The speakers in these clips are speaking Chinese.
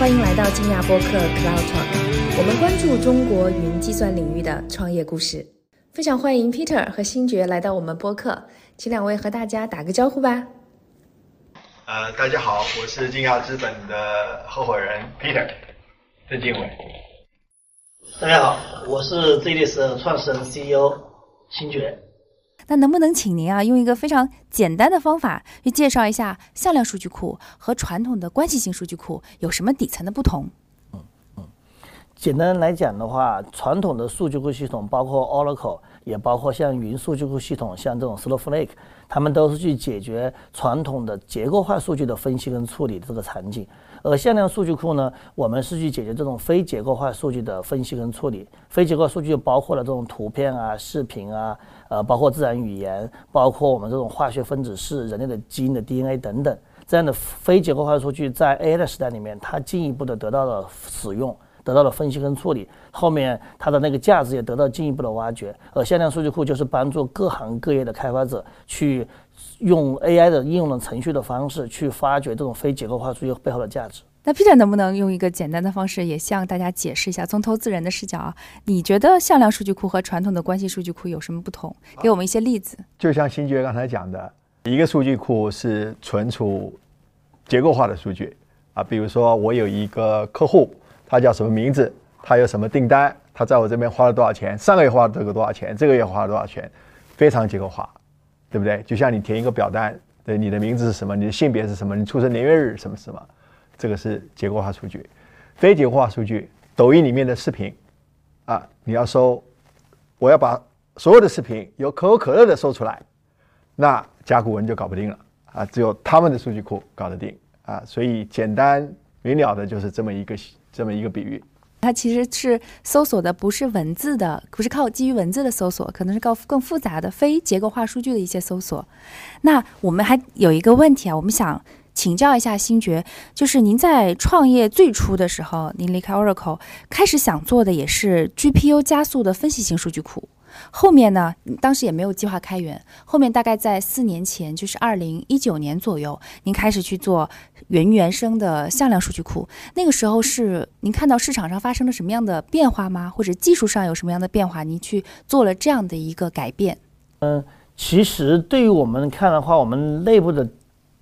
欢迎来到金亚播客 Cloud Talk，我们关注中国云计算领域的创业故事。非常欢迎 Peter 和星爵来到我们播客，请两位和大家打个招呼吧。呃，大家好，我是金亚资本的合伙人 Peter 郑经纬。大家好，我是 ZDS 的创始人 CEO 星爵。那能不能请您啊，用一个非常简单的方法去介绍一下向量数据库和传统的关系型数据库有什么底层的不同？嗯嗯，简单来讲的话，传统的数据库系统包括 Oracle，也包括像云数据库系统，像这种 Snowflake，他们都是去解决传统的结构化数据的分析跟处理这个场景。而向量数据库呢，我们是去解决这种非结构化数据的分析跟处理。非结构数据包括了这种图片啊、视频啊。呃，包括自然语言，包括我们这种化学分子式、人类的基因的 DNA 等等这样的非结构化数据，在 AI 的时代里面，它进一步的得到了使用，得到了分析跟处理，后面它的那个价值也得到进一步的挖掘。而向量数据库就是帮助各行各业的开发者去用 AI 的应用的程序的方式去发掘这种非结构化数据背后的价值。那 Peter 能不能用一个简单的方式，也向大家解释一下，从投资人的视角啊，你觉得向量数据库和传统的关系数据库有什么不同？给我们一些例子。就像新爵刚才讲的，一个数据库是存储结构化的数据啊，比如说我有一个客户，他叫什么名字，他有什么订单，他在我这边花了多少钱，上个月花了这个多少钱，这个月花了多少钱，非常结构化，对不对？就像你填一个表单，对，你的名字是什么，你的性别是什么，你出生年月日什么什么。这个是结构化数据，非结构化数据，抖音里面的视频，啊，你要搜，我要把所有的视频由可口可乐的搜出来，那甲骨文就搞不定了啊，只有他们的数据库搞得定啊，所以简单明了的就是这么一个这么一个比喻。它其实是搜索的不是文字的，不是靠基于文字的搜索，可能是靠更复杂的非结构化数据的一些搜索。那我们还有一个问题啊，我们想。请教一下星爵，就是您在创业最初的时候，您离开 Oracle，开始想做的也是 GPU 加速的分析型数据库。后面呢，当时也没有计划开源。后面大概在四年前，就是二零一九年左右，您开始去做原原生的向量数据库。那个时候是您看到市场上发生了什么样的变化吗？或者技术上有什么样的变化？您去做了这样的一个改变？嗯，其实对于我们看的话，我们内部的。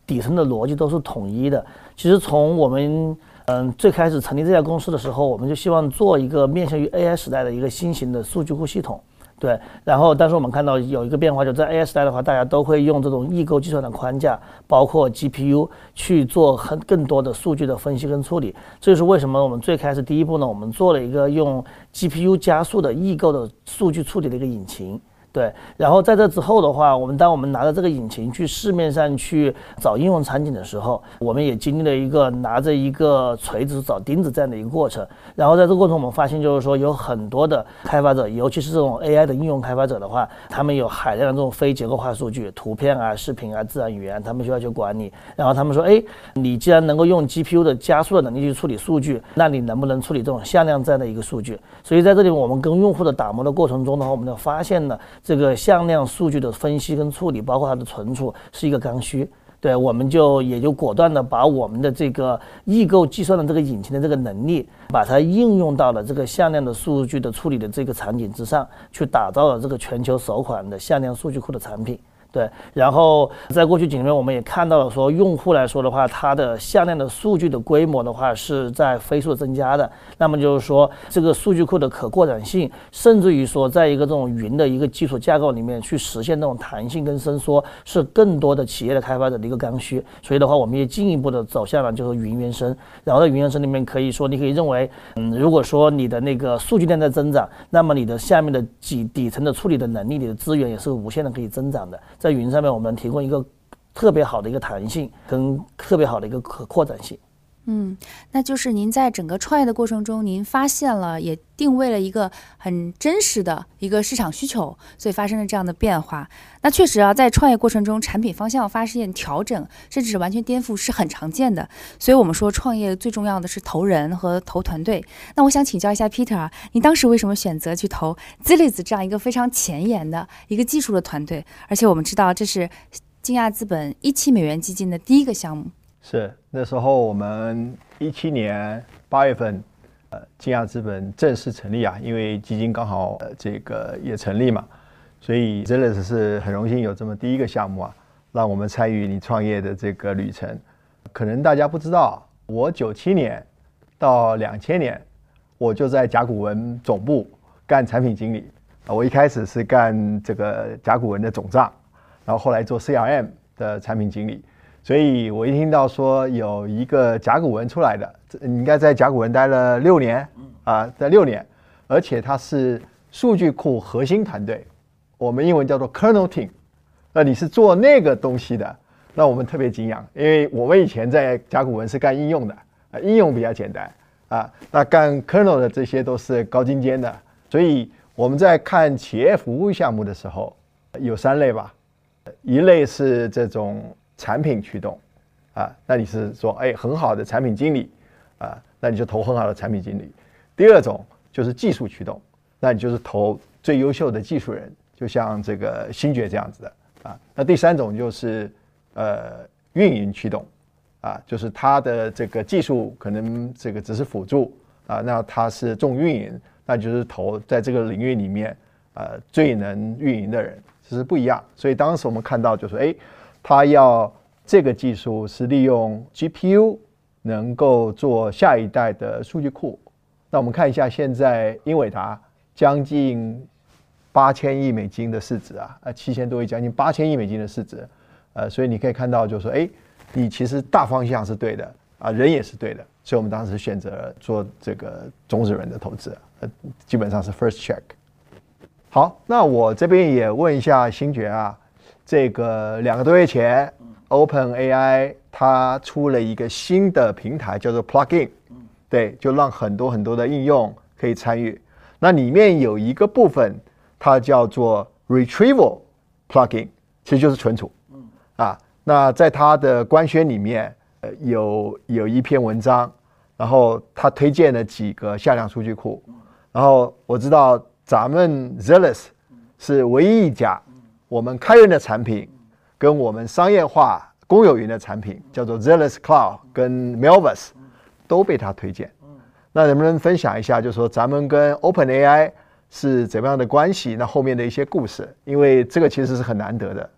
底层的逻辑都是统一的。其实从我们嗯最开始成立这家公司的时候，我们就希望做一个面向于 AI 时代的一个新型的数据库系统。对，然后但是我们看到有一个变化，就在 AI 时代的话，大家都会用这种异构计算的框架，包括 GPU 去做很更多的数据的分析跟处理。这就是为什么我们最开始第一步呢，我们做了一个用 GPU 加速的异构的数据处理的一个引擎。对，然后在这之后的话，我们当我们拿着这个引擎去市面上去找应用场景的时候，我们也经历了一个拿着一个锤子找钉子这样的一个过程。然后在这个过程，我们发现就是说有很多的开发者，尤其是这种 AI 的应用开发者的话，他们有海量的这种非结构化数据，图片啊、视频啊、自然语言，他们需要去管理。然后他们说，哎，你既然能够用 GPU 的加速的能力去处理数据，那你能不能处理这种向量这样的一个数据？所以在这里，我们跟用户的打磨的过程中的话，我们就发现了。这个向量数据的分析跟处理，包括它的存储，是一个刚需。对，我们就也就果断的把我们的这个异构计算的这个引擎的这个能力，把它应用到了这个向量的数据的处理的这个场景之上，去打造了这个全球首款的向量数据库的产品。对，然后在过去几年，我们也看到了说，用户来说的话，它的向量的数据的规模的话是在飞速增加的。那么就是说，这个数据库的可扩展性，甚至于说，在一个这种云的一个基础架构里面去实现这种弹性跟伸缩，是更多的企业的开发者的一个刚需。所以的话，我们也进一步的走向了就是云原生。然后在云原生里面，可以说你可以认为，嗯，如果说你的那个数据量在增长，那么你的下面的几底层的处理的能力，你的资源也是无限的可以增长的。在云上面，我们提供一个特别好的一个弹性，跟特别好的一个可扩展性。嗯，那就是您在整个创业的过程中，您发现了，也定位了一个很真实的一个市场需求，所以发生了这样的变化。那确实啊，在创业过程中，产品方向发现调整，甚至是完全颠覆，是很常见的。所以我们说，创业最重要的是投人和投团队。那我想请教一下 Peter 啊，你当时为什么选择去投 Zilliz 这样一个非常前沿的一个技术的团队？而且我们知道，这是金亚资本一期美元基金的第一个项目。是那时候我们一七年八月份，呃，金亚资本正式成立啊，因为基金刚好呃这个也成立嘛，所以真的是很荣幸有这么第一个项目啊，让我们参与你创业的这个旅程。可能大家不知道，我九七年到两千年，我就在甲骨文总部干产品经理啊，我一开始是干这个甲骨文的总账，然后后来做 CRM 的产品经理。所以我一听到说有一个甲骨文出来的，你应该在甲骨文待了六年，啊，在六年，而且它是数据库核心团队，我们英文叫做 kernel team，那你是做那个东西的，那我们特别敬仰，因为我们以前在甲骨文是干应用的，啊，应用比较简单，啊，那干 kernel 的这些都是高精尖的，所以我们在看企业服务项目的时候，有三类吧，一类是这种。产品驱动，啊，那你是说，哎，很好的产品经理，啊，那你就投很好的产品经理。第二种就是技术驱动，那你就是投最优秀的技术人，就像这个星爵这样子的，啊。那第三种就是呃运营驱动，啊，就是他的这个技术可能这个只是辅助，啊，那他是重运营，那就是投在这个领域里面，呃，最能运营的人，这是不一样。所以当时我们看到就说，哎。他要这个技术是利用 GPU 能够做下一代的数据库。那我们看一下，现在英伟达将近八千亿美金的市值啊，呃，七千多亿，将近八千亿美金的市值。呃，所以你可以看到，就说，哎，你其实大方向是对的啊，人也是对的。所以我们当时选择做这个种子人的投资，呃，基本上是 first check。好，那我这边也问一下星爵啊。这个两个多月前，Open AI 它出了一个新的平台，叫做 Plugin，对，就让很多很多的应用可以参与。那里面有一个部分，它叫做 Retrieval Plugin，其实就是存储。啊，那在它的官宣里面，呃，有有一篇文章，然后他推荐了几个向量数据库。然后我知道咱们 Zealous 是唯一一家。我们开源的产品跟我们商业化公有云的产品叫做 Zealous Cloud 跟 Melvis 都被他推荐。那能不能分享一下，就是说咱们跟 Open AI 是怎么样的关系？那后面的一些故事，因为这个其实是很难得的。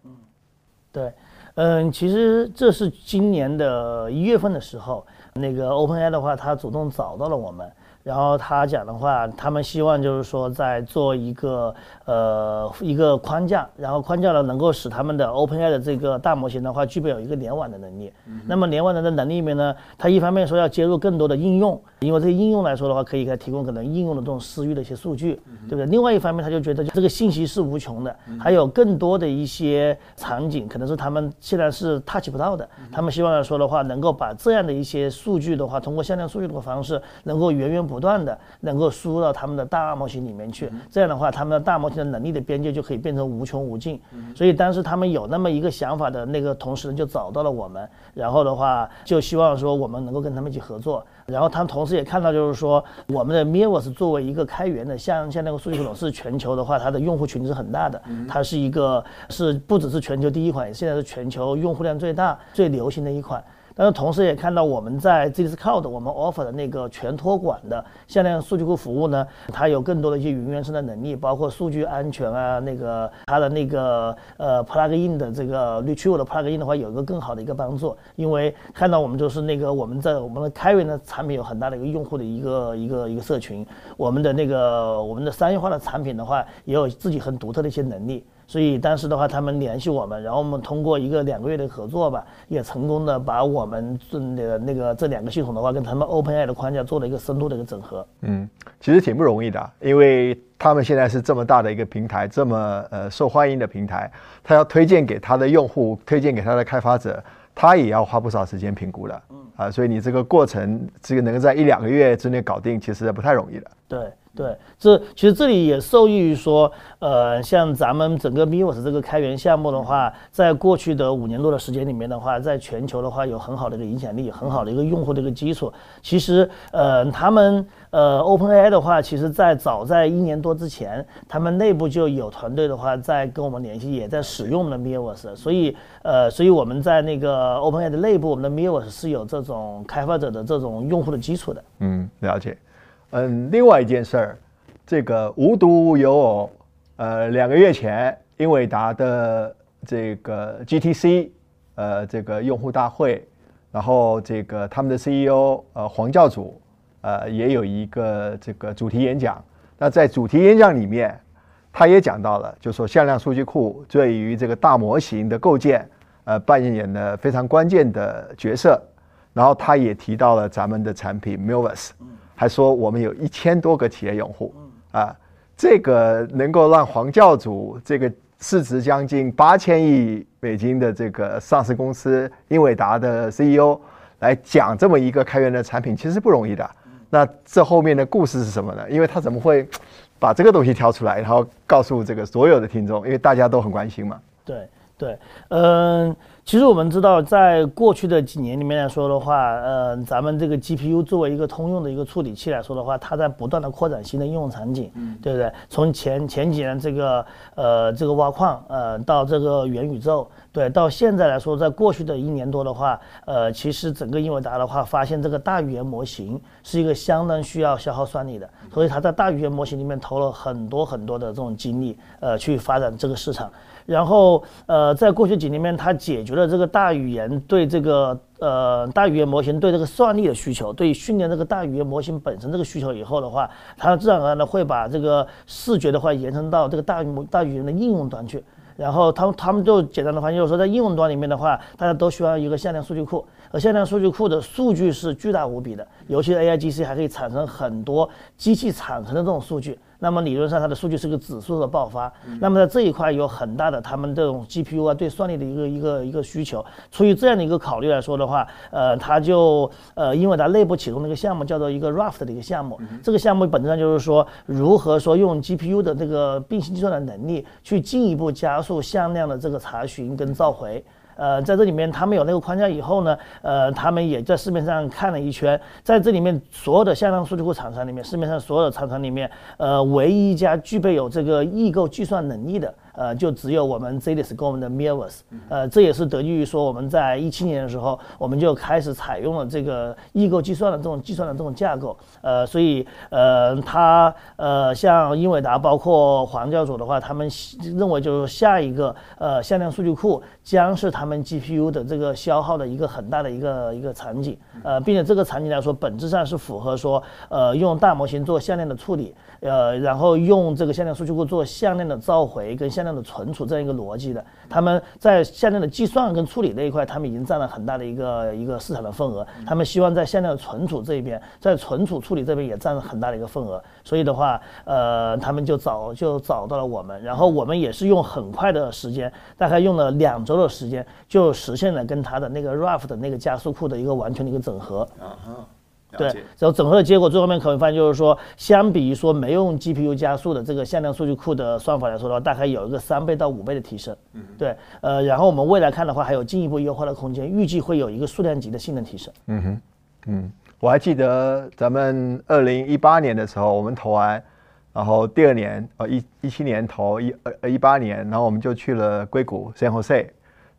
对，嗯，其实这是今年的一月份的时候，那个 Open AI 的话，他主动找到了我们。然后他讲的话，他们希望就是说，在做一个呃一个框架，然后框架呢能够使他们的 OpenAI 的这个大模型的话，具备有一个联网的能力。那么联网的能力里面呢，它一方面说要接入更多的应用，因为这些应用来说的话，可以给它提供可能应用的这种私域的一些数据，对不对？另外一方面，他就觉得这个信息是无穷的，还有更多的一些场景，可能是他们现在是 touch 不到的。他们希望来说的话，能够把这样的一些数据的话，通过向量数据的方式，能够源源不断的能够输入到他们的大模型里面去，这样的话，他们的大模型的能力的边界就可以变成无穷无尽。所以当时他们有那么一个想法的那个同时，就找到了我们，然后的话就希望说我们能够跟他们一起合作。然后他们同时也看到，就是说我们的 m i r o s 作为一个开源的，像像那个数据系统是全球的话，它的用户群是很大的，它是一个是不只是全球第一款，现在是全球用户量最大、最流行的一款。但是同时也看到我们在 z i c l o u d 我们 offer 的那个全托管的向量数据库服务呢，它有更多的一些云原生的能力，包括数据安全啊，那个它的那个呃 plugin 的这个 Retool 的 plugin 的话，有一个更好的一个帮助。因为看到我们就是那个我们在我们的开源的产品有很大的一个用户的一个一个一个社群，我们的那个我们的商业化的产品的话，也有自己很独特的一些能力。所以当时的话，他们联系我们，然后我们通过一个两个月的合作吧，也成功的把我们这那个那个这两个系统的话，跟他们 OpenAI 的框架做了一个深度的一个整合。嗯，其实挺不容易的，因为他们现在是这么大的一个平台，这么呃受欢迎的平台，他要推荐给他的用户，推荐给他的开发者，他也要花不少时间评估的。嗯，啊，所以你这个过程，这个能够在一两个月之内搞定，其实不太容易的。对，对，这其实这里也受益于说，呃，像咱们整个 Mivos 这个开源项目的话，在过去的五年多的时间里面的话，在全球的话有很好的一个影响力，很好的一个用户的一个基础。其实，呃，他们呃 OpenAI 的话，其实在早在一年多之前，他们内部就有团队的话在跟我们联系，也在使用我们的 Mivos。所以，呃，所以我们在那个 OpenAI 的内部，我们的 Mivos 是有这种开发者的这种用户的基础的。嗯，了解。嗯，另外一件事儿，这个无独有偶，呃，两个月前英伟达的这个 GTC，呃，这个用户大会，然后这个他们的 CEO 呃黄教主，呃，也有一个这个主题演讲。那在主题演讲里面，他也讲到了，就说向量数据库对于这个大模型的构建，呃，扮演了非常关键的角色。然后他也提到了咱们的产品 Milvus。还说我们有一千多个企业用户，啊，这个能够让黄教主这个市值将近八千亿美金的这个上市公司英伟达的 CEO 来讲这么一个开源的产品，其实不容易的。那这后面的故事是什么呢？因为他怎么会把这个东西挑出来，然后告诉这个所有的听众？因为大家都很关心嘛。对对，嗯。其实我们知道，在过去的几年里面来说的话，呃，咱们这个 GPU 作为一个通用的一个处理器来说的话，它在不断的扩展新的应用场景，对不对？从前前几年这个呃这个挖矿，呃，到这个元宇宙，对，到现在来说，在过去的一年多的话，呃，其实整个英伟达的话，发现这个大语言模型是一个相当需要消耗算力的，所以它在大语言模型里面投了很多很多的这种精力，呃，去发展这个市场。然后，呃，在过去几年面，它解决了这个大语言对这个呃大语言模型对这个算力的需求，对训练这个大语言模型本身这个需求以后的话，它自然而然的会把这个视觉的话延伸到这个大语大语言的应用端去。然后，他们他们就简单的发现，就是说在应用端里面的话，大家都需要一个向量数据库，而向量数据库的数据是巨大无比的，尤其是 AIGC 还可以产生很多机器产生的这种数据。那么理论上，它的数据是个指数的爆发。那么在这一块有很大的他们这种 GPU 啊对算力的一个一个一个需求。出于这样的一个考虑来说的话，呃，它就呃，因为它内部启动了一个项目，叫做一个 Raft 的一个项目。这个项目本质上就是说，如何说用 GPU 的这个并行计算的能力，去进一步加速向量的这个查询跟召回。呃，在这里面他们有那个框架以后呢，呃，他们也在市面上看了一圈，在这里面所有的向量数据库厂商里面，市面上所有的厂商里面，呃，唯一一家具备有这个异构计算能力的。呃，就只有我们 z d i s 跟我们的 Mirrors，呃，这也是得益于说我们在一七年的时候，我们就开始采用了这个异构计算的这种计算的这种架构，呃，所以呃，它呃，像英伟达包括黄教主的话，他们认为就是下一个呃向量数据库将是他们 GPU 的这个消耗的一个很大的一个一个场景，呃，并且这个场景来说，本质上是符合说呃用大模型做向量的处理。呃，然后用这个向量数据库做向量的召回跟向量的存储这样一个逻辑的，他们在向量的计算跟处理那一块，他们已经占了很大的一个一个市场的份额。他们希望在向量的存储这一边，在存储处理这边也占了很大的一个份额。所以的话，呃，他们就找就找到了我们，然后我们也是用很快的时间，大概用了两周的时间，就实现了跟他的那个 Raft 的那个加速库的一个完全的一个整合。啊哈。对，然后整合的结果，最后面可能发现就是说，相比于说没用 GPU 加速的这个向量数据库的算法来说的话，大概有一个三倍到五倍的提升。嗯，对，呃，然后我们未来看的话，还有进一步优化的空间，预计会有一个数量级的性能提升。嗯哼，嗯，我还记得咱们二零一八年的时候，我们投完，然后第二年，呃，一一七年投一呃一八年，然后我们就去了硅谷 San Jose。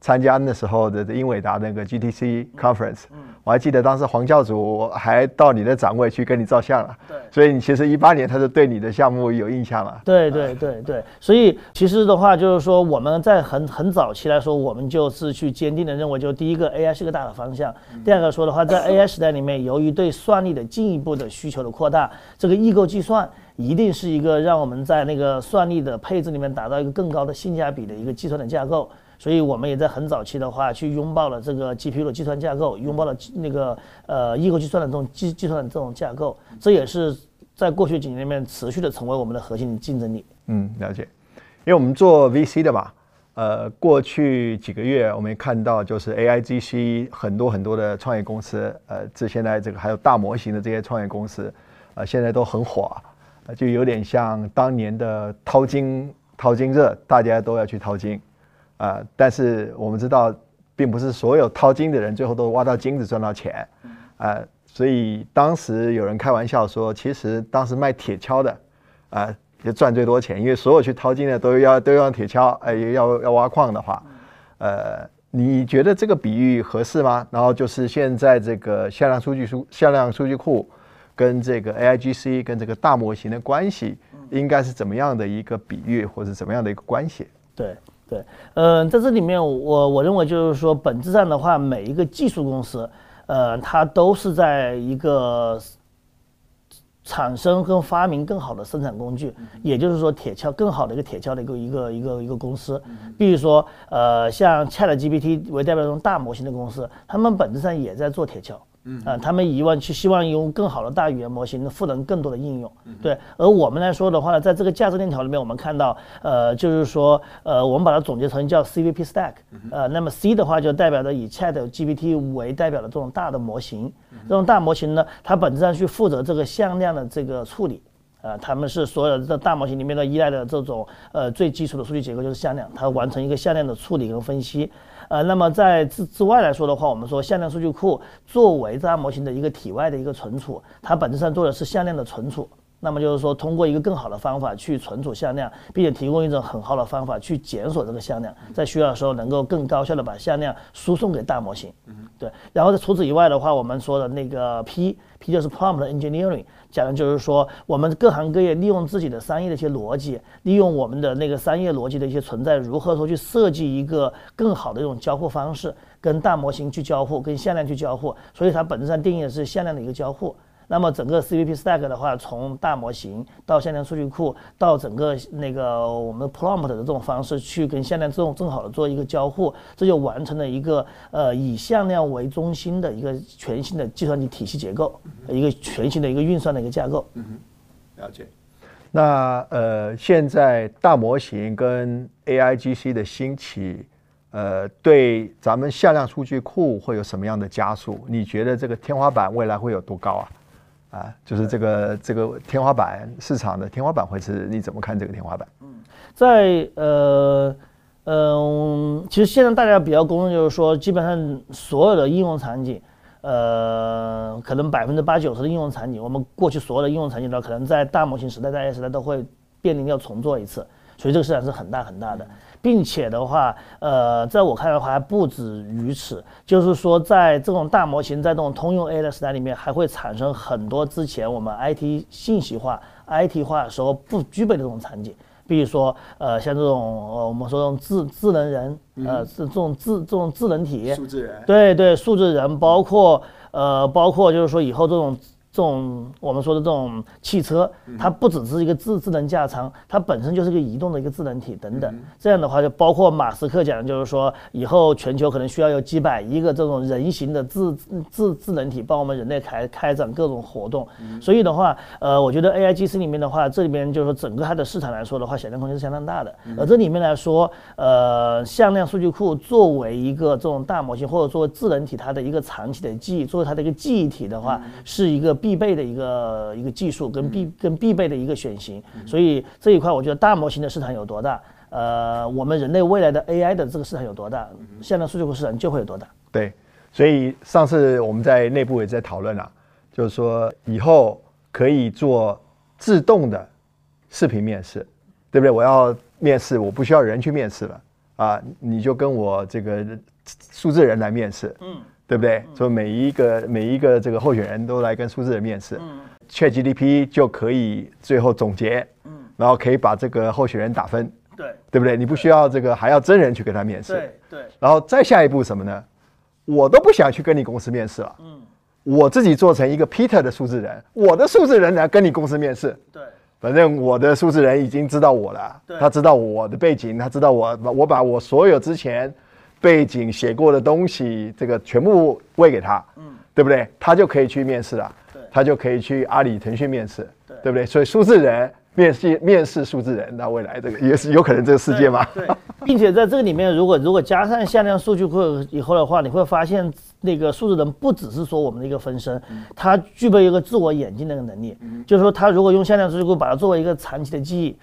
参加那时候的英伟达那个 GTC conference，我还记得当时黄教主还到你的展位去跟你照相了。对，所以你其实一八年他就对你的项目有印象了。对对对对，所以其实的话就是说我们在很很早期来说，我们就是去坚定的认为，就第一个 AI 是个大的方向。第二个说的话，在 AI 时代里面，由于对算力的进一步的需求的扩大，这个异构计算一定是一个让我们在那个算力的配置里面达到一个更高的性价比的一个计算的架构。所以我们也在很早期的话，去拥抱了这个 GPU 的计算架构，拥抱了那个呃异构计算的这种计计算的这种架构，这也是在过去几年里面持续的成为我们的核心竞争力。嗯，了解。因为我们做 VC 的嘛，呃，过去几个月我们也看到，就是 AIGC 很多很多的创业公司，呃，这现在这个还有大模型的这些创业公司，呃，现在都很火。呃就有点像当年的淘金淘金热，大家都要去淘金，啊、但是我们知道，并不是所有淘金的人最后都挖到金子赚到钱，啊、所以当时有人开玩笑说，其实当时卖铁锹的，啊、就赚最多钱，因为所有去淘金的都要都要用铁锹，哎、要要挖矿的话，呃，你觉得这个比喻合适吗？然后就是现在这个向量数据数向量数据库跟这个 AIGC 跟这个大模型的关系，应该是怎么样的一个比喻，或者怎么样的一个关系？对对，嗯、在这里面我我认为就是说，本质上的话，每一个技术公司，呃，它都是在一个产生跟发明更好的生产工具，也就是说铁锹更好的一个铁锹的一个一个一个一个公司。比如说，呃，像 ChatGPT 为代表这种大模型的公司，他们本质上也在做铁锹。嗯啊、他们以往去希望用更好的大语言模型赋能更多的应用，对。而我们来说的话呢，在这个价值链条里面，我们看到，呃，就是说，呃，我们把它总结成叫 CVP stack，呃，那么 C 的话就代表着以 Chat GPT 为代表的这种大的模型，这种大模型呢，它本质上去负责这个向量的这个处理。呃，他们是所有的大模型里面的依赖的这种呃最基础的数据结构就是向量，它完成一个向量的处理跟分析。呃，那么在之之外来说的话，我们说向量数据库作为大模型的一个体外的一个存储，它本质上做的是向量的存储。那么就是说，通过一个更好的方法去存储向量，并且提供一种很好的方法去检索这个向量，在需要的时候能够更高效的把向量输送给大模型。对。然后除此以外的话，我们说的那个 P，P P 就是 Prompt Engineering，讲的就是说我们各行各业利用自己的商业的一些逻辑，利用我们的那个商业逻辑的一些存在，如何说去设计一个更好的一种交互方式，跟大模型去交互，跟向量去交互。所以它本质上定义的是向量的一个交互。那么整个 CVP stack 的话，从大模型到向量数据库，到整个那个我们 prompt 的这种方式去跟向量这种正好的做一个交互，这就完成了一个呃以向量为中心的一个全新的计算机体系结构，一个全新的一个运算的一个架构。了解。那呃，现在大模型跟 AIGC 的兴起，呃，对咱们向量数据库会有什么样的加速？你觉得这个天花板未来会有多高啊？啊，就是这个这个天花板市场的天花板会是？你怎么看这个天花板？在呃嗯、其实现在大家比较公认就是说，基本上所有的应用场景，呃，可能百分之八九十的应用场景，我们过去所有的应用场景呢，可能在大模型时代、大 AI 时代都会面临要重做一次，所以这个市场是很大很大的，并且的话，呃，在我看来的话还不止于此，就是说在这种大模型在这种通用 AI 的时代里面，还会产生很多之前我们 IT 信息化、IT 化的时候不具备的这种场景。比如说，呃，像这种呃，我们说这种智智能人，呃，这这种智这种智能体，字人对对，数字人，包括呃，包括就是说以后这种这种我们说的这种汽车，它不只是一个智智能驾舱，它本身就是个移动的一个智能体等等。这样的话，就包括马斯克讲的就是说，以后全球可能需要有几百亿个这种人形的智智智能体帮我们人类开开展各种活动。所以的话，呃，我觉得 AIGC 里面的话，这里面就是说整个它的市场来说的话，想象空间是相当大的。而这里面来说，呃，向量数据库作为一个这种大模型或者作为智能体它的一个长期的记忆，作为它的一个记忆体的话，是一个必备的一个一个技术跟必跟必备的一个选型。所以这一块，我觉得大模型的市场有多大，呃，我们人类未来的 AI 的这个市场有多大，现在数据库市场就会有多大。对，所以上次我们在内部也在讨论啊，就是说以后可以做自动的视频面试，对不对？我要面试，我不需要人去面试了啊，你就跟我这个数字人来面试，嗯，对不对？所以每一个每一个这个候选人都来跟数字人面试，嗯，ChatGPT 就可以最后总结，嗯，然后可以把这个候选人打分，对。对不对？你不需要这个还要真人去跟他面试，对对，然后再下一步什么呢？我都不想去跟你公司面试了，嗯，我自己做成一个 Peter 的数字人，我的数字人来跟你公司面试，对。反正我的数字人已经知道我了对，他知道我的背景，他知道我，我把我所有之前背景写过的东西，这个全部喂给他，嗯，对不对？他就可以去面试了，对。他就可以去阿里、腾讯面试，对。对不对？所以数字人面试面试数字人，那未来这个也是有可能这个世界吗？对，对。并且在这个里面，如果如果加上向量数据库以后的话，你会发现那个数字人不只是说我们的一个分身，他具备一个自我演进的一个能力，就是说他如果用向量数据库把它作为一个长期的记忆，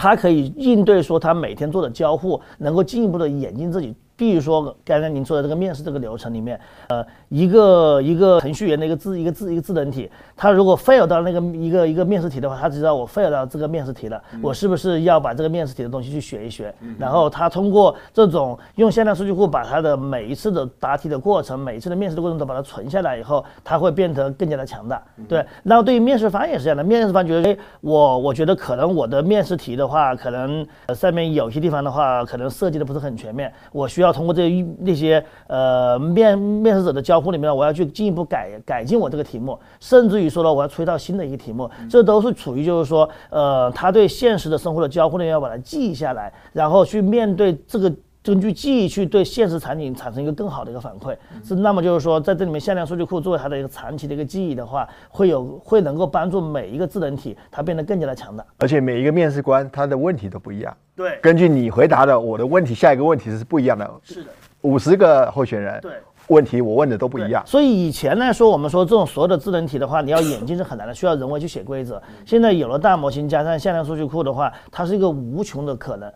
他可以应对说他每天做的交互，能够进一步的演进自己。比如说刚才您说的这个面试这个流程里面，呃，一个一个程序员的一个智一个智一个智能体，他如果 fail 到那个一个一个面试题的话，他知道我 fail 到这个面试题了，我是不是要把这个面试题的东西去学一学？然后他通过这种用向量数据库把他的每一次的答题的过程，每一次的面试的过程都把它存下来以后，他会变得更加的强大。对，然后对于面试方也是这样的，面试方觉得，哎，我我觉得可能我的面试题的话，可能上面有些地方的话，可能设计的不是很全面，我需要。要通过这那些呃面面试者的交互里面，我要去进一步改改进我这个题目，甚至于说呢，我要出一道新的一个题目，这都是处于就是说，呃，他对现实的生活的交互呢，要把它记下来，然后去面对这个。根据记忆去对现实场景产生一个更好的一个反馈，是那么就是说，在这里面向量数据库作为它的一个长期的一个记忆的话，会有会能够帮助每一个智能体它变得更加的强大。而且每一个面试官他的问题都不一样，对，根据你回答的我的问题，下一个问题是不一样的。是的，五十个候选人，对，问题我问的都不一样。所以以前来说，我们说这种所有的智能体的话，你要演进是很难的，需要人为去写规则。现在有了大模型加上向量数据库的话，它是一个无穷的可能。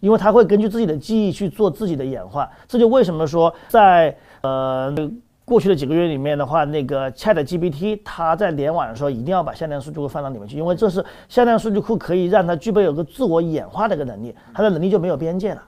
因为它会根据自己的记忆去做自己的演化，这就为什么说在呃过去的几个月里面的话，那个 Chat GPT 它在联网的时候一定要把向量数据库放到里面去，因为这是向量数据库可以让它具备有个自我演化的一个能力，它的能力就没有边界了。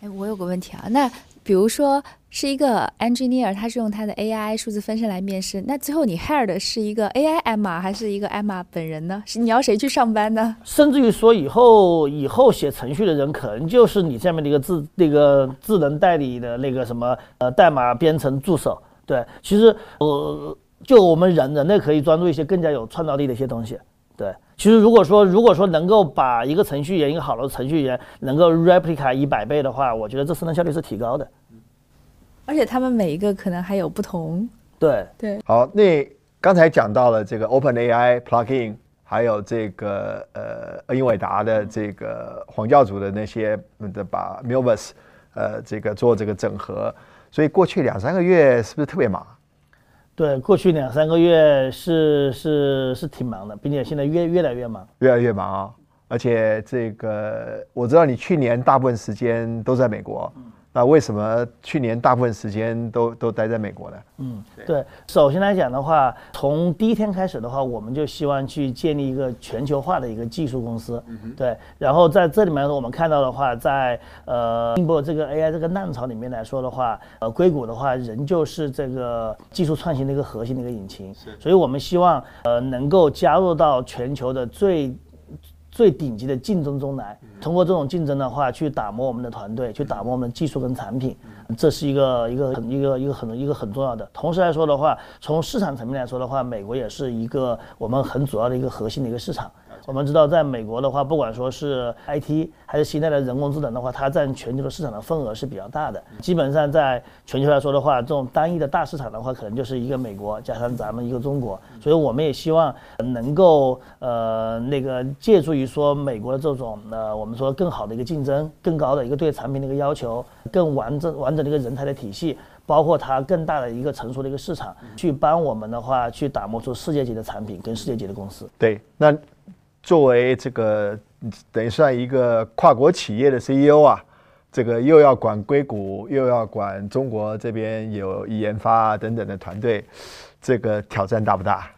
哎，我有个问题啊，那比如说。是一个 engineer，他是用他的 AI 数字分身来面试。那最后你 hire 的是一个 AI Emma 还是一个 Emma 本人呢？是你要谁去上班呢？甚至于说以后以后写程序的人可能就是你下面的一个智那个智能代理的那个什么呃代码编程助手。对，其实呃就我们人人类可以专注一些更加有创造力的一些东西。对，其实如果说如果说能够把一个程序员一个好的程序员能够 replica 一百倍的话，我觉得这生产效率是提高的。而且他们每一个可能还有不同，对对。好，那刚才讲到了这个 Open AI Plugin，还有这个呃恩英伟达的这个黄教主的那些的把 Milvus 呃这个做这个整合，所以过去两三个月是不是特别忙？对，过去两三个月是是是挺忙的，并且现在越越来越忙，越来越忙啊！而且这个我知道你去年大部分时间都在美国。那为什么去年大部分时间都都待在美国呢？嗯，对。首先来讲的话，从第一天开始的话，我们就希望去建立一个全球化的一个技术公司。对。然后在这里面，我们看到的话，在呃，经过这个 AI 这个浪潮里面来说的话，呃，硅谷的话仍旧是这个技术创新的一个核心的一个引擎。是。所以我们希望呃能够加入到全球的最。最顶级的竞争中来，通过这种竞争的话，去打磨我们的团队，去打磨我们的技术跟产品，这是一个一个很一个一个很一个很重要的。同时来说的话，从市场层面来说的话，美国也是一个我们很主要的一个核心的一个市场。我们知道，在美国的话，不管说是 IT 还是新代的人工智能的话，它占全球的市场的份额是比较大的。基本上在全球来说的话，这种单一的大市场的话，可能就是一个美国加上咱们一个中国。所以我们也希望能够呃那个借助于说美国的这种呃我们说更好的一个竞争，更高的一个对产品的一个要求，更完整完整的一个人才的体系，包括它更大的一个成熟的一个市场，去帮我们的话去打磨出世界级的产品跟世界级的公司。对，那。作为这个等于算一个跨国企业的 CEO 啊，这个又要管硅谷，又要管中国这边有研发等等的团队，这个挑战大不大？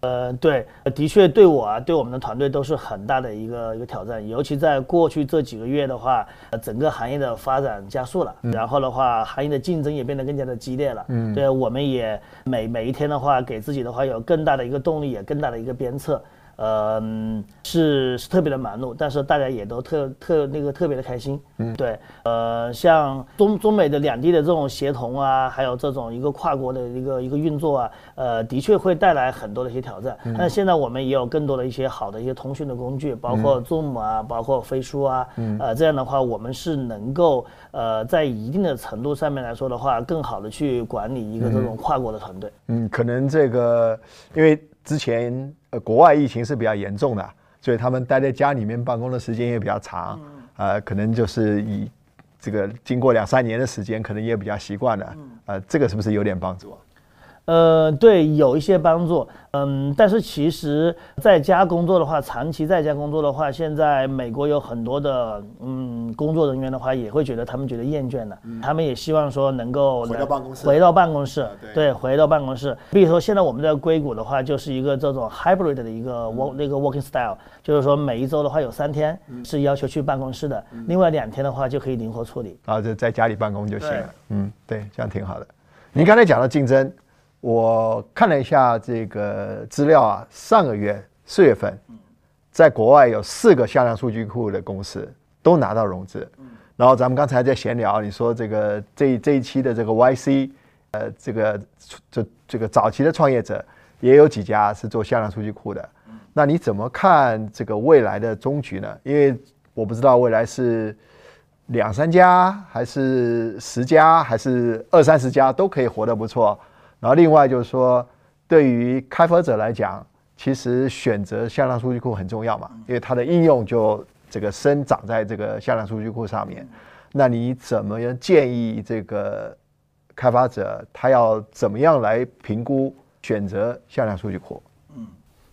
呃，对，的确对我啊，对我们的团队都是很大的一个一个挑战。尤其在过去这几个月的话，整个行业的发展加速了，然后的话，行业的竞争也变得更加的激烈了。嗯，对，我们也每每一天的话，给自己的话有更大的一个动力，也更大的一个鞭策。呃，是是特别的忙碌，但是大家也都特特那个特别的开心。嗯，对，呃，像中中美的两地的这种协同啊，还有这种一个跨国的一个一个运作啊，呃，的确会带来很多的一些挑战。但现在我们也有更多的一些好的一些通讯的工具，包括 Zoom 啊，包括飞书啊，嗯呃，这样的话，我们是能够呃在一定的程度上面来说的话，更好的去管理一个这种跨国的团队。嗯，可能这个因为。之前呃，国外疫情是比较严重的，所以他们待在家里面办公的时间也比较长，呃，可能就是以这个经过两三年的时间，可能也比较习惯了，呃，这个是不是有点帮助啊？呃，对，有一些帮助，嗯，但是其实在家工作的话，长期在家工作的话，现在美国有很多的，嗯，工作人员的话也会觉得他们觉得厌倦了，他们也希望说能够回到办公室。回到办公室，对。对，回到办公室。比如说现在我们在硅谷的话，就是一个这种 hybrid 的一个 work 那个 working style，就是说每一周的话有三天是要求去办公室的，另外两天的话就可以灵活处理。啊就在家里办公就行了。嗯，对，这样挺好的。您刚才讲到竞争，我看了一下这个资料啊，上个月四月份，在国外有四个向量数据库的公司都拿到融资。然后咱们刚才在闲聊，你说这个这这一期的这个 YC，呃，这个这这个早期的创业者也有几家是做向量数据库的。那你怎么看这个未来的终局呢？因为我不知道未来是两三家，还是十家，还是二三十家都可以活得不错。然后另外就是说，对于开发者来讲，其实选择向量数据库很重要嘛，因为它的应用就这个生长在这个向量数据库上面。那你怎么样建议这个开发者他要怎么样来评估选择向量数据库？嗯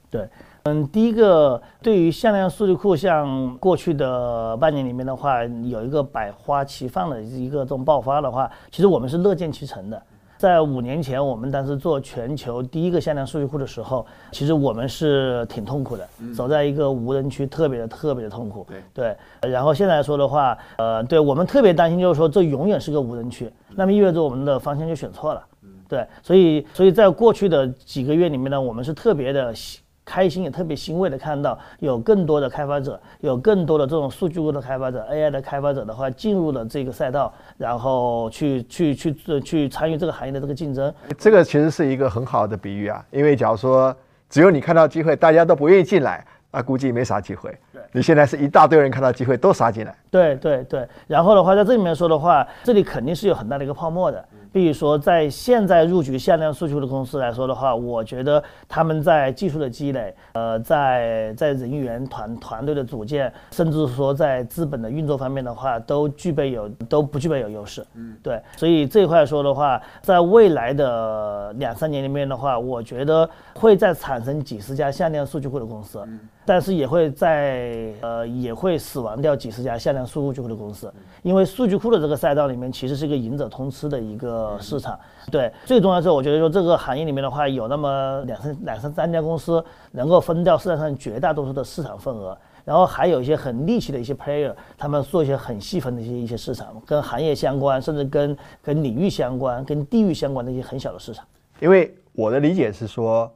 对，嗯，第一个，对于向量数据库，像过去的半年里面的话，有一个百花齐放的一个这种爆发的话，其实我们是乐见其成的。在五年前，我们当时做全球第一个向量数据库的时候，其实我们是挺痛苦的，走在一个无人区，特别的特别的痛苦。对对，然后现在来说的话，呃，对我们特别担心，就是说这永远是个无人区，那么意味着我们的方向就选错了。对，所以所以在过去的几个月里面呢，我们是特别的喜开心，也特别欣慰的看到有更多的开发者，有更多的这种数据库的开发者、AI 的开发者的话进入了这个赛道，然后去去去去去参与这个行业的这个竞争。这个其实是一个很好的比喻啊，因为假如说只有你看到机会，大家都不愿意进来，那估计没啥机会。你现在是一大堆人看到机会都杀进来，对对对，然后的话，在这里面说的话，这里肯定是有很大的一个泡沫的。比如说，在现在入局向量数据库的公司来说的话，我觉得他们在技术的积累，呃，在在人员团团队的组建，甚至说在资本的运作方面的话，都具备有都不具备有优势。嗯，对，所以这一块说的话，在未来的两三年里面的话，我觉得会再产生几十家向量数据库的公司。但是也会在呃也会死亡掉几十家向量数据库的公司，因为数据库的这个赛道里面其实是一个赢者通吃的一个市场。对，最重要是我觉得说这个行业里面的话，有那么两三两三三家公司能够分掉市场上绝大多数的市场份额，然后还有一些很利气的一些 player，他们做一些很细分的一些一些市场，跟行业相关，甚至跟跟领域相关、跟地域相关的一些很小的市场。因为我的理解是说，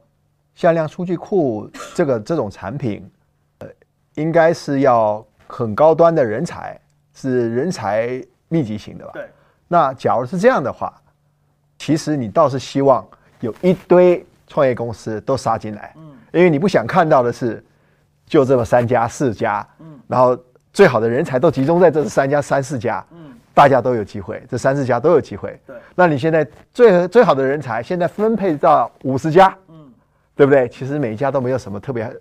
向量数据库这个这种产品，呃，应该是要很高端的人才，是人才密集型的吧？对。那假如是这样的话，其实你倒是希望有一堆创业公司都杀进来，嗯，因为你不想看到的是就这么三家四家，嗯，然后最好的人才都集中在这三家三四家，嗯，大家都有机会，这三四家都有机会，对。那你现在最最好的人才现在分配到五十家，嗯，对不对？其实每一家都没有什么特别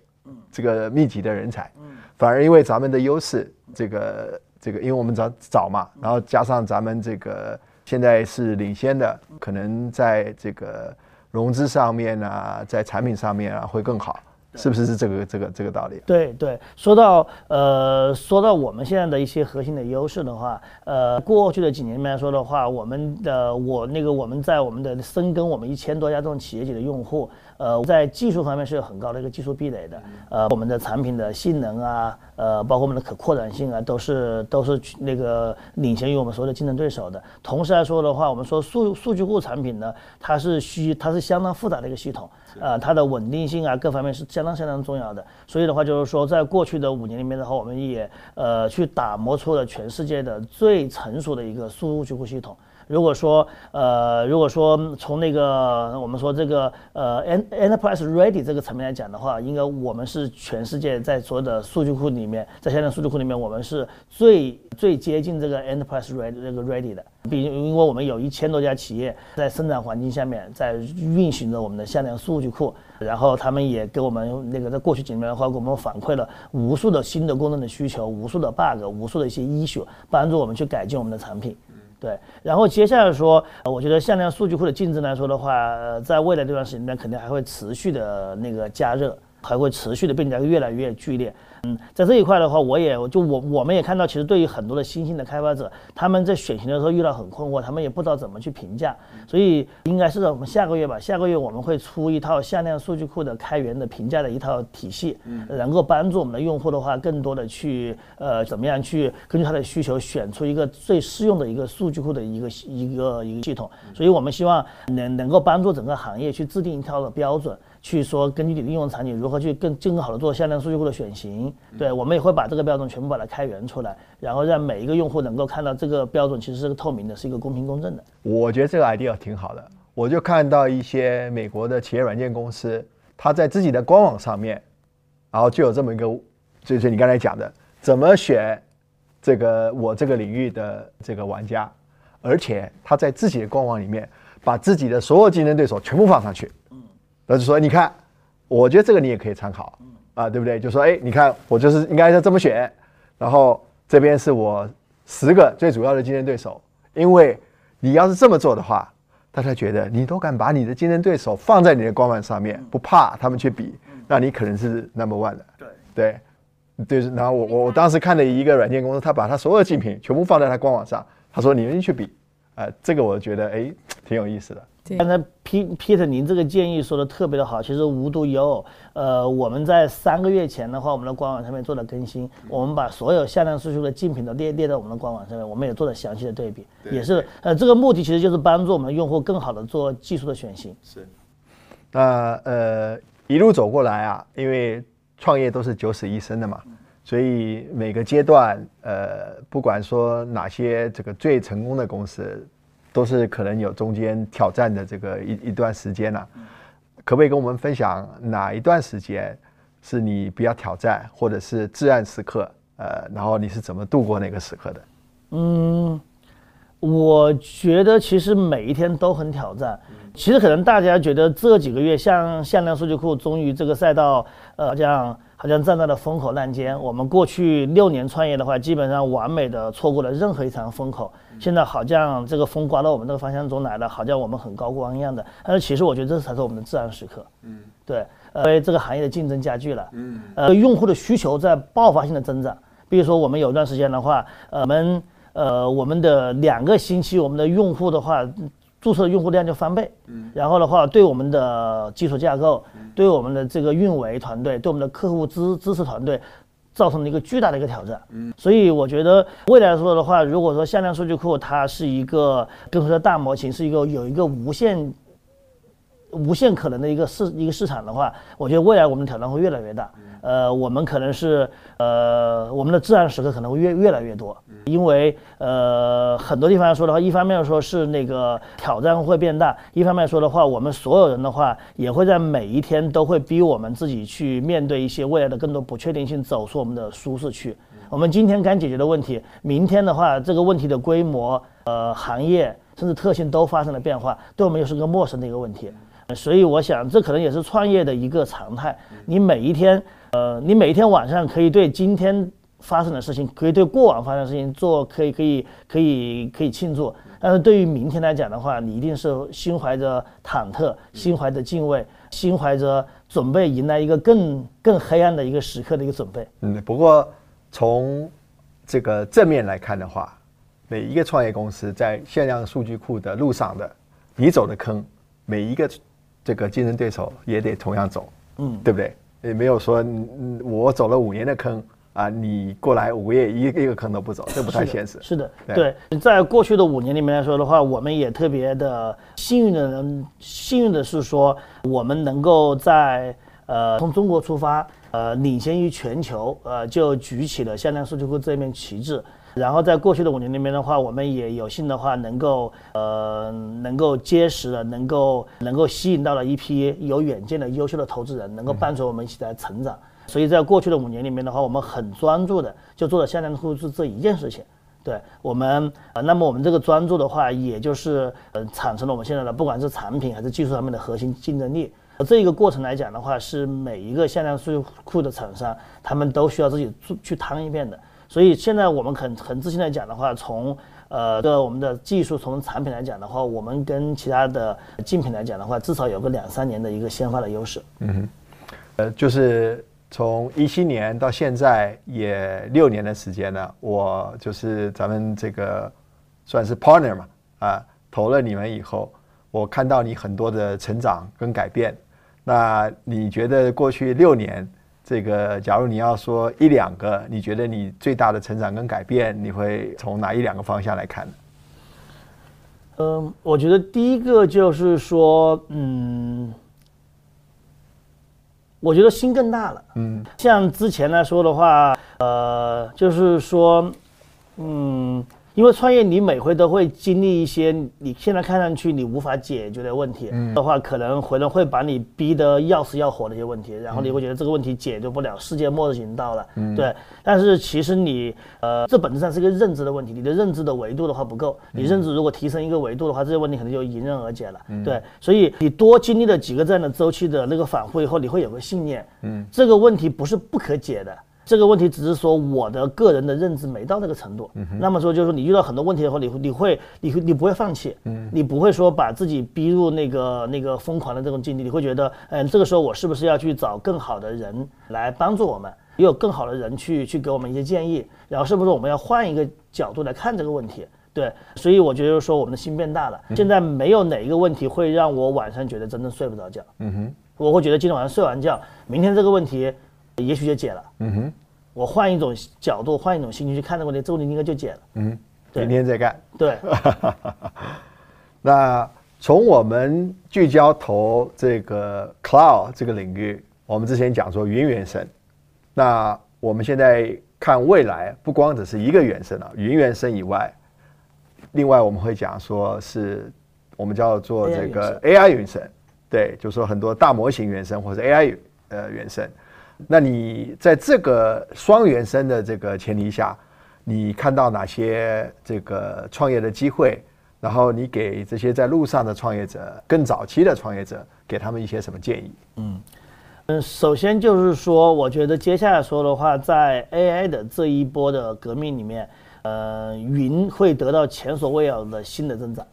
这个密集的人才，嗯，反而因为咱们的优势，这个这个，因为我们早早嘛，然后加上咱们这个现在是领先的，可能在这个融资上面啊，在产品上面啊会更好，是不是是这个这个这个道理？对对，说到呃，说到我们现在的一些核心的优势的话，呃，过去的几年来说的话，我们的我那个我们在我们的深耕我们一千多家这种企业级的用户，呃，在技术方面是有很高的一个技术壁垒的，呃，我们的产品的性能啊，呃，包括我们的可扩展性啊，都是都是那个领先于我们所有的竞争对手的。同时来说的话，我们说数数据库产品呢，它是需它是相当复杂的一个系统，呃，它的稳定性啊各方面是相当相当重要的。所以的话，就是说在过去的五年里面的话，我们也呃去打磨出了全世界的最成熟的一个数据库系统。如果说呃，如果说从那个我们说这个呃 enterprise ready 这个层面来讲的话，应该我们是全世界在所有的数据库里面，在现在数据库里面，我们是最最接近这个 enterprise ready 这个 ready 的。比因为我们有一千多家企业在生产环境下面在运行着我们的向量数据库，然后他们也给我们那个在过去几年的话，给我们反馈了无数的新的功能的需求，无数的 bug，无数的一些 issue，帮助我们去改进我们的产品。对，然后接下来说，我觉得向量数据库的竞争来说的话，在未来这段时间内肯定还会持续的那个加热，还会持续的变得越来越剧烈。嗯，在这一块的话，我也就我我们也看到，其实对于很多的新兴的开发者，他们在选型的时候遇到很困惑，他们也不知道怎么去评价，所以应该是在我们下个月吧，下个月我们会出一套向量数据库的开源的评价的一套体系，能够帮助我们的用户的话，更多的去呃怎么样去根据他的需求选出一个最适用的一个数据库的一个一个一个系统，所以我们希望能能够帮助整个行业去制定一套的标准。去说根据你的应用场景如何去更更好的做向量数据库的选型，对我们也会把这个标准全部把它开源出来，然后让每一个用户能够看到这个标准其实是个透明的，是一个公平公正的。我觉得这个 idea 挺好的，我就看到一些美国的企业软件公司，他在自己的官网上面，然后就有这么一个，就是你刚才讲的，怎么选这个我这个领域的这个玩家，而且他在自己的官网里面把自己的所有竞争对手全部放上去。那就说，你看，我觉得这个你也可以参考，啊，对不对？就说，哎，你看，我就是应该是这么选，然后这边是我十个最主要的竞争对手，因为你要是这么做的话，大家觉得你都敢把你的竞争对手放在你的官网上面，不怕他们去比，那你可能是 number one 的。对，对，对。然后我我我当时看的一个软件公司，他把他所有竞品全部放在他官网上，他说你们去比，呃，这个我觉得哎挺有意思的。刚才 P Peter，您这个建议说的特别的好，其实无独有偶，呃，我们在三个月前的话，我们的官网上面做了更新，我们把所有向量数据的竞品都列列在我们的官网上面，我们也做了详细的对比，也是，呃，这个目的其实就是帮助我们的用户更好的做技术的选型。是，那呃一路走过来啊，因为创业都是九死一生的嘛，所以每个阶段，呃，不管说哪些这个最成功的公司。都是可能有中间挑战的这个一一段时间了，可不可以跟我们分享哪一段时间是你比较挑战或者是至暗时刻？呃，然后你是怎么度过那个时刻的？嗯，我觉得其实每一天都很挑战。其实可能大家觉得这几个月像向量数据库终于这个赛道，呃，这样。好像站在了风口浪尖。我们过去六年创业的话，基本上完美的错过了任何一场风口。现在好像这个风刮到我们这个方向中来了，好像我们很高光一样的。但是其实我觉得这才是我们的自然时刻。嗯，对，因为这个行业的竞争加剧了。嗯，呃，用户的需求在爆发性的增长。比如说我们有段时间的话，呃，我们呃我们的两个星期，我们的用户的话。注册用户量就翻倍，嗯，然后的话，对我们的基础架构，对我们的这个运维团队，对我们的客户支支持团队，造成了一个巨大的一个挑战，嗯，所以我觉得未来说的话，如果说向量数据库它是一个，跟说大模型是一个有一个无限。无限可能的一个市一个市场的话，我觉得未来我们的挑战会越来越大。呃，我们可能是呃，我们的至暗时刻可能会越越来越多，因为呃，很多地方来说的话，一方面说是那个挑战会变大，一方面说的话，我们所有人的话也会在每一天都会逼我们自己去面对一些未来的更多不确定性，走出我们的舒适区。我们今天刚解决的问题，明天的话，这个问题的规模、呃，行业甚至特性都发生了变化，对我们又是个陌生的一个问题。所以我想，这可能也是创业的一个常态。你每一天，呃，你每一天晚上可以对今天发生的事情，可以对过往发生的事情做，可以可以可以可以庆祝。但是对于明天来讲的话，你一定是心怀着忐忑，心怀着敬畏，心怀着准备迎来一个更更黑暗的一个时刻的一个准备。嗯，不过从这个正面来看的话，每一个创业公司在限量数据库的路上的，你走的坑，每一个。这个竞争对手也得同样走，嗯，对不对？也没有说我走了五年的坑啊，你过来五个月一个一个坑都不走，这不太现实。是的，对，在过去的五年里面来说的话，我们也特别的幸运的人，幸运的是说，我们能够在呃从中国出发，呃领先于全球，呃就举起了向量数据库这面旗帜。然后在过去的五年里面的话，我们也有幸的话，能够呃能够结识了，能够能够吸引到了一批有远见的优秀的投资人，能够伴随我们一起来成长。所以在过去的五年里面的话，我们很专注的就做了向量库是这一件事情。对我们，呃，那么我们这个专注的话，也就是呃，产生了我们现在的不管是产品还是技术上面的核心竞争力。这一个过程来讲的话，是每一个向量数据库的厂商，他们都需要自己做去趟一遍的。所以现在我们很很自信来讲的话，从呃的我们的技术，从产品来讲的话，我们跟其他的竞品来讲的话，至少有个两三年的一个先发的优势。嗯哼，呃，就是。从一七年到现在也六年的时间了，我就是咱们这个算是 partner 嘛，啊，投了你们以后，我看到你很多的成长跟改变。那你觉得过去六年，这个假如你要说一两个，你觉得你最大的成长跟改变，你会从哪一两个方向来看呢？嗯，我觉得第一个就是说，嗯。我觉得心更大了，嗯，像之前来说的话，呃，就是说，嗯。因为创业，你每回都会经历一些你现在看上去你无法解决的问题的话，可能回来会把你逼得要死要活的一些问题，然后你会觉得这个问题解决不了，世界末日已经到了，对。但是其实你，呃，这本质上是一个认知的问题，你的认知的维度的话不够，你认知如果提升一个维度的话，这些问题可能就迎刃而解了，对。所以你多经历了几个这样的周期的那个反复以后，你会有个信念，嗯，这个问题不是不可解的。这个问题只是说我的个人的认知没到那个程度，那么说就是说你遇到很多问题的话，你你会你会你不会放弃，你不会说把自己逼入那个那个疯狂的这种境地，你会觉得，嗯，这个时候我是不是要去找更好的人来帮助我们，也有更好的人去去给我们一些建议，然后是不是我们要换一个角度来看这个问题？对，所以我觉得说我们的心变大了，现在没有哪一个问题会让我晚上觉得真正睡不着觉，嗯哼，我会觉得今天晚上睡完觉，明天这个问题。也许就解了。嗯哼，我换一种角度，换一种心情去看这个问题，这个问题应该就解了。嗯，明天再干。对。那从我们聚焦投这个 cloud 这个领域，我们之前讲说云原生，那我们现在看未来，不光只是一个原生了，云原生以外，另外我们会讲说是我们叫做这个 AI 原生，对，就说很多大模型原生或者 AI 呃原生。那你在这个双原生的这个前提下，你看到哪些这个创业的机会？然后你给这些在路上的创业者、更早期的创业者，给他们一些什么建议？嗯嗯，首先就是说，我觉得接下来说的话，在 AI 的这一波的革命里面，呃，云会得到前所未有的新的增长。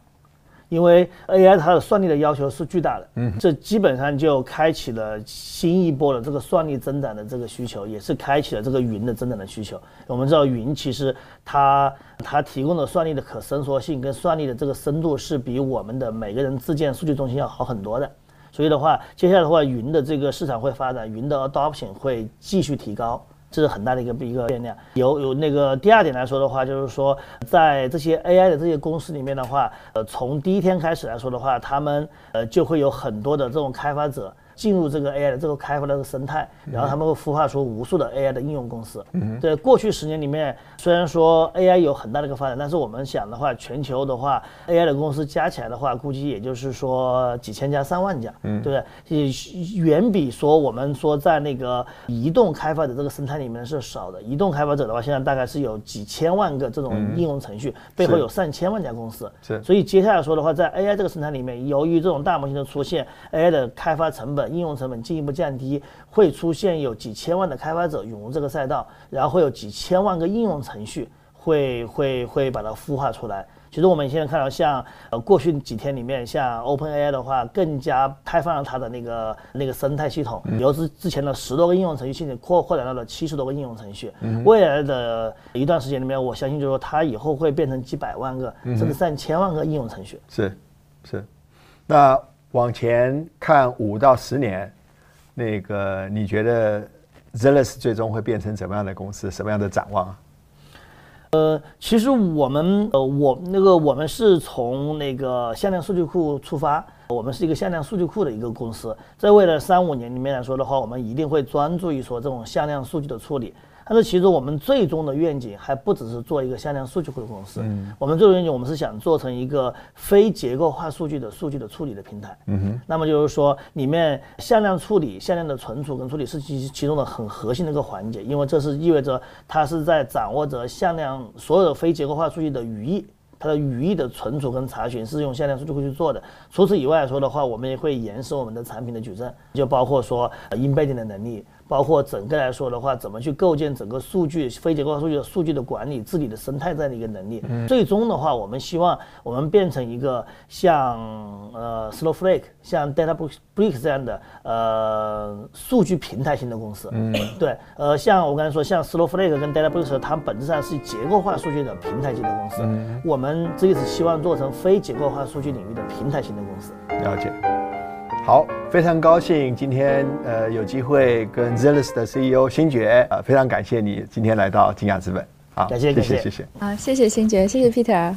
因为 AI 它的算力的要求是巨大的，嗯，这基本上就开启了新一波的这个算力增长的这个需求，也是开启了这个云的增长的需求。我们知道云其实它它提供的算力的可伸缩性跟算力的这个深度是比我们的每个人自建数据中心要好很多的，所以的话，接下来的话，云的这个市场会发展，云的 adoption 会继续提高。这是很大的一个一个变量。有有那个第二点来说的话，就是说在这些 AI 的这些公司里面的话，呃，从第一天开始来说的话，他们呃就会有很多的这种开发者。进入这个 AI 的这个开发的这个生态，然后他们会孵化出无数的 AI 的应用公司。对过去十年里面，虽然说 AI 有很大的一个发展，但是我们想的话，全球的话，AI 的公司加起来的话，估计也就是说几千家、上万家，对不对？也远比说我们说在那个移动开发的这个生态里面是少的。移动开发者的话，现在大概是有几千万个这种应用程序，背后有上千万家公司。是。所以接下来说的话，在 AI 这个生态里面，由于这种大模型的出现，AI 的开发成本。应用成本进一步降低，会出现有几千万的开发者涌入这个赛道，然后会有几千万个应用程序会会会把它孵化出来。其实我们现在看到，像呃过去几天里面，像 OpenAI 的话，更加开放了它的那个那个生态系统，由之之前的十多个应用程序，现在扩扩展到了七十多个应用程序。未来的一段时间里面，我相信就是说它以后会变成几百万个，甚至上千万个应用程序。是是，那。往前看五到十年，那个你觉得 Zealous 最终会变成怎么样的公司？什么样的展望？呃，其实我们呃，我那个我们是从那个向量数据库出发，我们是一个向量数据库的一个公司，在未来三五年里面来说的话，我们一定会专注于说这种向量数据的处理。但是其实我们最终的愿景还不只是做一个向量数据库的公司，嗯我们最终愿景我们是想做成一个非结构化数据的数据的处理的平台。嗯哼，那么就是说里面向量处理、向量的存储跟处理是其其中的很核心的一个环节，因为这是意味着它是在掌握着向量所有的非结构化数据的语义。它的语义的存储跟查询是用向量数据库去做的。除此以外来说的话，我们也会延伸我们的产品的矩阵，就包括说 embedding 的能力。包括整个来说的话，怎么去构建整个数据非结构化数据的数据的管理治理的生态这样的一个能力。最终的话，我们希望我们变成一个像呃 Snowflake、像 DataBricks 这样的呃数据平台型的公司。嗯，对，呃，像我刚才说，像 Snowflake 跟 DataBricks，它本质上是结构化数据的平台型的公司。嗯，我们这一次希望做成非结构化数据领域的平台型的公司。了解。好，非常高兴今天呃有机会跟 Zealous 的 CEO 星爵呃，非常感谢你今天来到金雅资本。好，感谢，谢谢，谢谢。啊，谢谢星爵，谢谢 Peter。